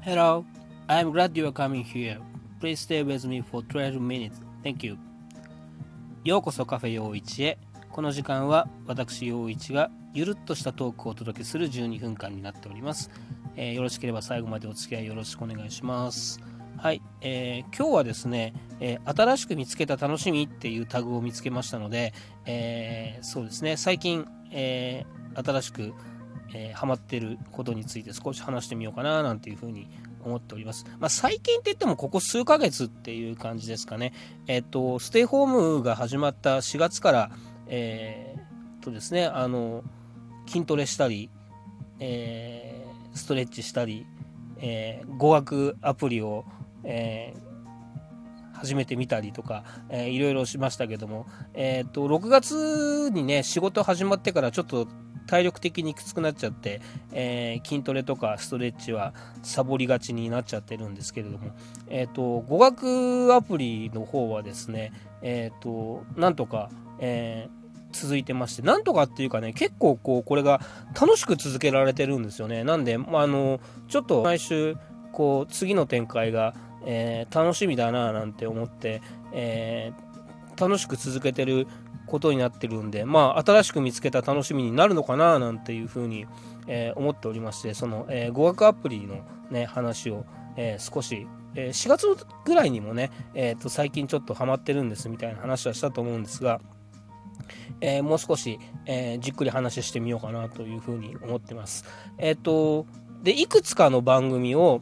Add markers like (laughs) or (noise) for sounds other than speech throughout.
Hello, I'm glad you are coming here. Please stay with me for 12 minutes. Thank you. ようこそカフェ陽一へ。この時間は私陽一がゆるっとしたトークをお届けする12分間になっております。えーよろしければ最後までお付き合いよろしくお願いします。はい、えー今日はですね、えー新しく見つけた楽しみっていうタグを見つけましたので、えーそうですね、最近、えー新しく、えーハマってることについて少し話してみようかななんていうふうに思っております。まあ、最近って言ってもここ数ヶ月っていう感じですかね。えっ、と、ステイホームが始まった4月から、えーとですね、あの、筋トレしたり、えーストレッチしたり、えー語学アプリを、えー始めてみたりとか、えーいろいろしましたけども、えっ、と、6月にね、仕事始まってからちょっと体力的にきつくなっちゃって、えー筋トレとかストレッチはサボりがちになっちゃってるんですけれども、えっ、と、語学アプリの方はですね、えっ、と、なんとか、え続いてまして、なんとかっていうかね、結構こう、これが楽しく続けられてるんですよね。なんで、まあ、あの、ちょっと毎週、こう、次の展開が、えー楽しみだななんて思って、えー楽しく続けてることになってるんで、まあ、新しく見つけた楽しみになるのかななんていうふうに、えー思っておりまして、その、えー語学アプリのね、話を、えー少し、え4月ぐらいにもね、えーと、最近ちょっとハマってるんですみたいな話はしたと思うんですが、えもう少し、えじっくり話してみようかなというふうに思ってます。えっ、と、で、いくつかの番組を、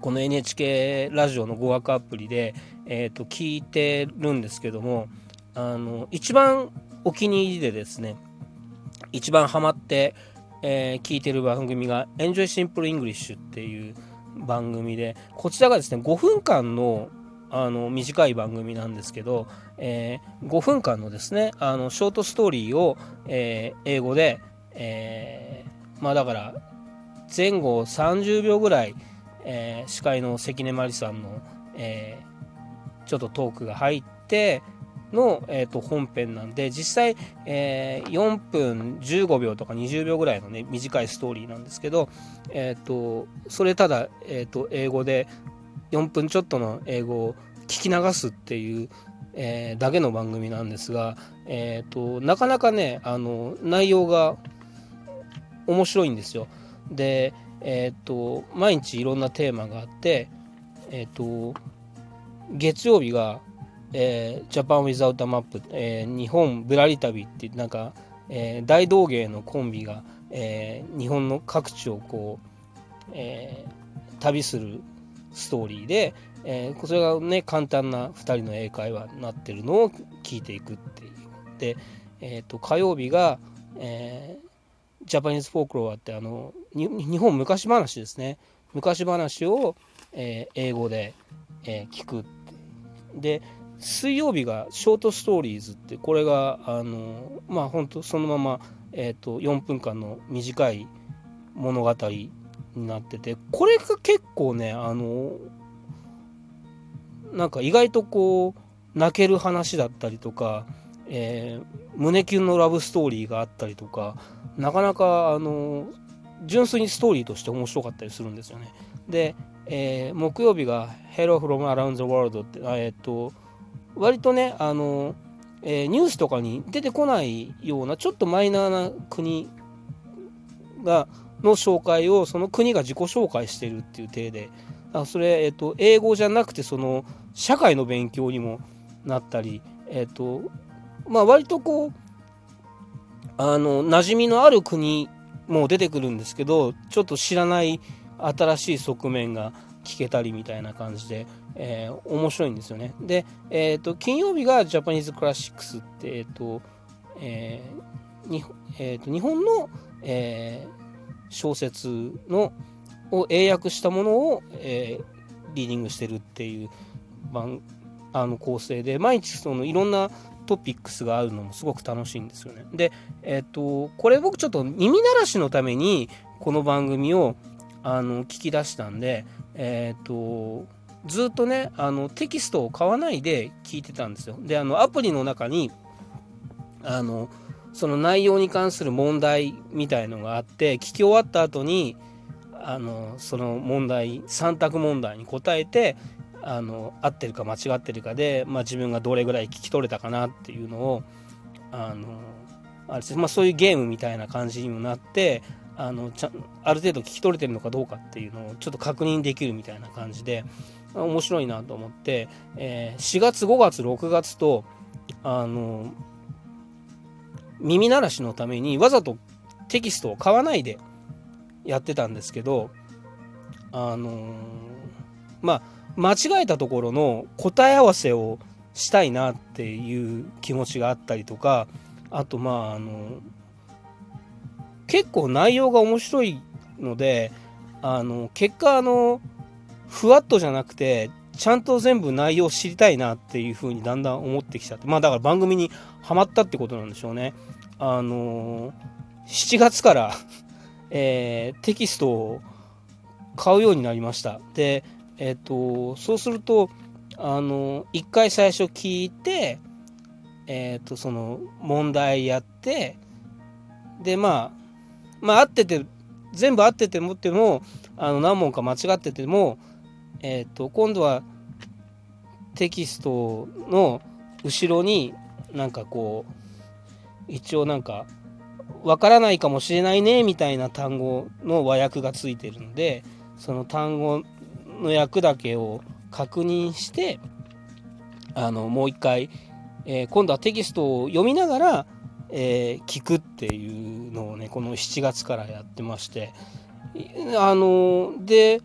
この NHK ラジオの語学アプリで、えー、と聞いてるんですけどもあの一番お気に入りでですね一番ハマって、えー聞いてる番組が「Enjoy Simple English」っていう番組でこちらがですね5分間のあの短い番組なんですけど、えー5分間のですねあのショートストーリーを、えー英語で、えーまあだから前後30秒ぐらいえー司会の関根麻里さんの、えーちょっとトークが入っての、えー、と本編なんで実際、えー4分15秒とか20秒ぐらいのね短いストーリーなんですけど、えー、とそれただ、えー、と英語で4分ちょっとの英語を聞き流すっていう、えーだけの番組なんですが、えー、となかなかねあの内容が面白いんですよ。でえー、と毎日いろんなテーマがあって、えー、と月曜日が、えージャパン・ウィザウト・マップ、えー日本ぶらり旅ってなんか、えー大道芸のコンビが、えー日本の各地をこう、えー旅するストーリーで、えーそれがね簡単な2人の英会話になってるのを聞いていくっていう。で、えー、と火曜日が、えージャパニーズフォークロアってあのに日本昔話ですね。昔話を、えー英語で、えー聞くで水曜日がショートストーリーズってこれがあのまあ本当そのまま、えー、と4分間の短い物語になっててこれが結構ねあのなんか意外とこう泣ける話だったりとか、えー胸キュンのラブストーリーがあったりとかなかなかあの純粋にストーリーとして面白かったりするんですよね。で、えー木曜日が「Hello from Around the World」って、あえっと割とねあの、えーニュースとかに出てこないようなちょっとマイナーな国がの紹介をその国が自己紹介してるっていう体であそれ、えっと英語じゃなくてその社会の勉強にもなったり、えっとまあ、割とこうあの馴染みのある国も出てくるんですけどちょっと知らない新しい側面が聞けたりみたいな感じで、えー面白いんですよね。で、えー、と金曜日がジャパニーズクラシックスって、えーとえーにえーと日本の、えー小説のを英訳したものを、えーリーディングしてるっていう番あの構成で毎日そのいろんなトピックスがあるのもすごく楽しいんですよね。で、えっ、とこれ僕ちょっと耳慣らしのためにこの番組をあの聞き出したんで、えっ、とずっとねあのテキストを買わないで聞いてたんですよ。であのアプリの中にあのその内容に関する問題みたいのがあって聞き終わった後にあのその問題3択問題に答えてあの合ってるか間違ってるかで、まあ、自分がどれぐらい聞き取れたかなっていうのをあのあれ、まあ、そういうゲームみたいな感じにもなってあのちゃある程度聞き取れてるのかどうかっていうのをちょっと確認できるみたいな感じで面白いなと思って、えー、4月5月6月とあの耳慣らしのためにわざとテキストを買わないでやってたんですけどあの、まあ間違えたところの答え合わせをしたいなっていう気持ちがあったりとかあとまああの結構内容が面白いのであの結果あのふわっとじゃなくてちゃんと全部内容を知りたいなっていうふうにだんだん思ってきちゃってまあだから番組にはまったってことなんでしょうね。あの7月からえー、テキストを買うようになりました。で、えっ、ー、と、そうすると、あの、一回最初聞いて、えっ、ー、と、その問題やって、で、まあ、まあ、合ってて、全部合っててもっても、あの、何問か間違ってても、えっ、と、今度はテキストの後ろになんかこう、一応なんかわからないかもしれないねみたいな単語の和訳がついてるのでその単語の訳だけを確認してあのもう一回、えー、今度はテキストを読みながら、えー、聞くっていうのをねこの7月からやってましてあので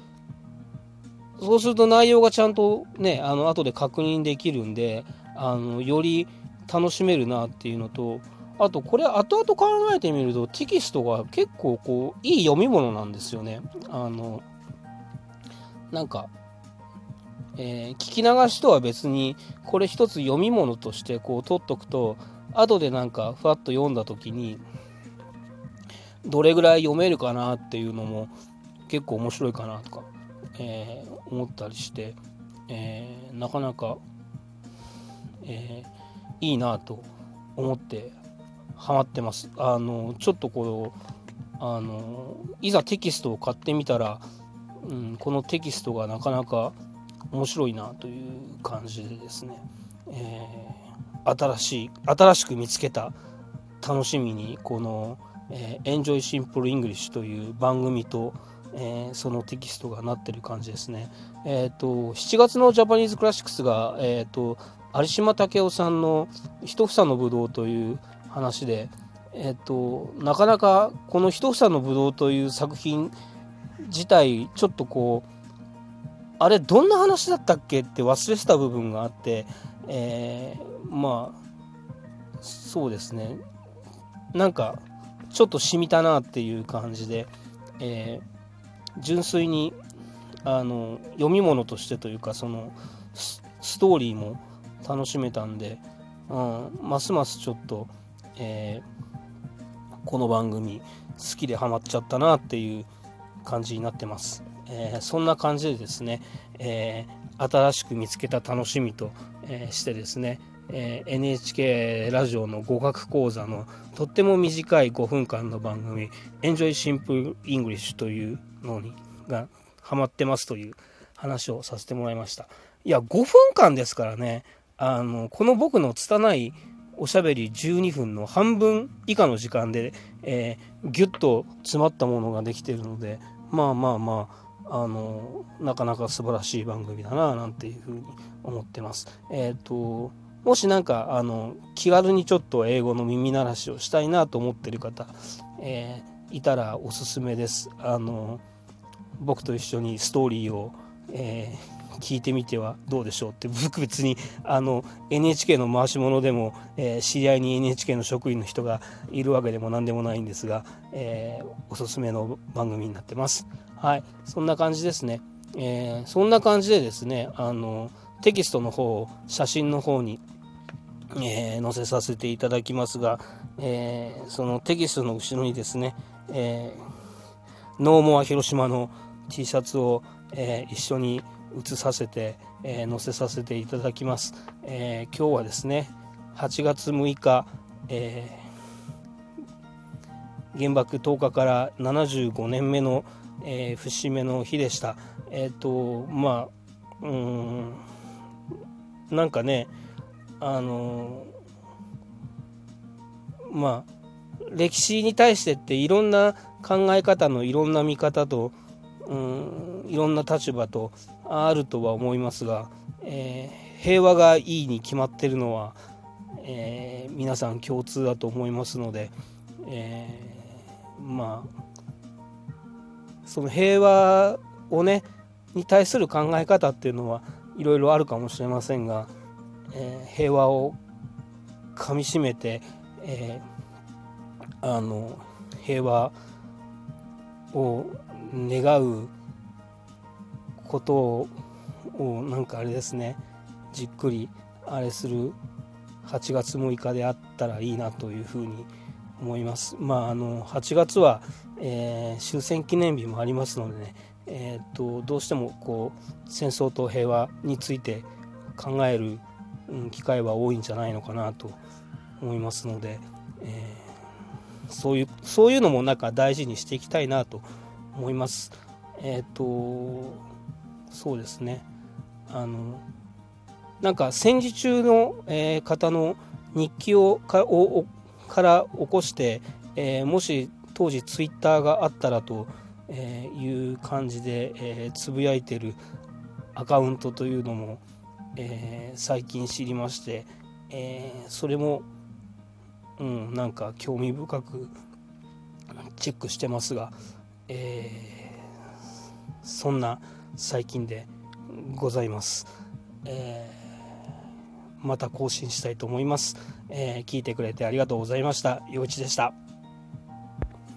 そうすると内容がちゃんとねあの後で確認できるんであのより楽しめるなっていうのとあとこれ後々考えてみるとテキストが結構こういい読み物なんですよね。あのなんか、えー、聞き流しとは別にこれ一つ読み物としてこう取っとくと後でなんかふわっと読んだ時にどれぐらい読めるかなっていうのも結構面白いかなとか、えー、思ったりして、えー、なかなか、えいいなと思ってハマってます。あのちょっとこうあのいざテキストを買ってみたら、うん、このテキストがなかなか面白いなという感じでですね、えー、新しい新しく見つけた楽しみにこの「えー、Enjoy Simple English」という番組と、えー、そのテキストがなってる感じですね。えっ、ー、と7月のジャパニーズクラシックスが、えっ、と有島武雄さんの「一房のぶどう」という話で、えっと、なかなかこの「一房のぶどう」という作品自体ちょっとこうあれどんな話だったっけって忘れてた部分があって、えー、まあそうですね。なんかちょっとしみたなっていう感じで、えー、純粋にあの読み物としてというかそのストーリーも楽しめたんで、うん、ますますちょっとえー、この番組好きでハマっちゃったなっていう感じになってます、えー、そんな感じでですね、えー、新しく見つけた楽しみと、えしてですね、え NHK ラジオの語学講座のとっても短い5分間の番組「Enjoy Simple English」というのにがハマってますという話をさせてもらいました。いや5分間ですからねあのこの僕の拙いおしゃべり12分の半分以下の時間で、えー、ギュッと詰まったものができているのでまあまあまああのなかなか素晴らしい番組だななんていうふうに思ってます。えっ、ー、ともしなんかあの気軽にちょっと英語の耳慣らしをしたいなと思ってる方、えー、いたらおすすめです。あの僕と一緒にストーリーを、えー聞いてみてはどうでしょうって僕別に (laughs) あの NHK の回し物でも、えー、知り合いに NHK の職員の人がいるわけでも何でもないんですが、えー、おすすめの番組になってます。はい、そんな感じですね。えー、そんな感じでですねあのテキストの方を写真の方に、え載せさせていただきますが、えそのテキストの後ろにですね、えノーモア広島の T シャツを、え一緒に移させて、えー、載せさせていただきます、えー、今日はですね8月6日、えー、原爆投下から75年目の、えー、節目の日でした。えっ、とまあうんなんかねあのまあ歴史に対してっていろんな考え方のいろんな見方と、うん、いろんな立場とあるとは思いますが、えー、平和がいいに決まってるのは、えー、皆さん共通だと思いますので、えー、まあその平和をねに対する考え方っていうのはいろいろあるかもしれませんが、えー、平和をかみしめて、えー、あの平和を願うことをなんかあれですねじっくりあれする8月6日であったらいいなというふうに思います。まあ、あの8月は、えー、終戦記念日もありますのでね、えーと、どうしてもこう戦争と平和について考える、機会は多いんじゃないのかなと思いますので、えー、そういうそういうのもなんか大事にしていきたいなと思います。えっ、ー、とそうですね。あのなんか戦時中の、えー、方の日記をかをから起こして、えー、もし当時ツイッターがあったらという感じで、えー、つぶやいてるアカウントというのも、えー、最近知りまして、えー、それも、うん、なんか興味深くチェックしてますが、えー、そんな最近でございます。えーまた更新したいと思います、えー、聞いてくれてありがとうございました。陽一でした。